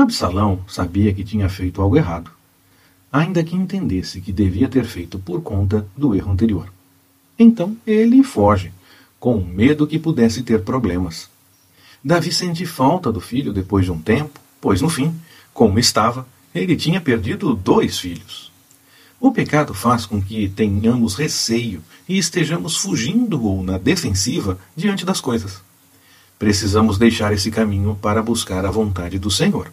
Absalão sabia que tinha feito algo errado, ainda que entendesse que devia ter feito por conta do erro anterior. Então ele foge, com medo que pudesse ter problemas. Davi sente falta do filho depois de um tempo, pois no fim, como estava, ele tinha perdido dois filhos. O pecado faz com que tenhamos receio e estejamos fugindo ou na defensiva diante das coisas. Precisamos deixar esse caminho para buscar a vontade do Senhor.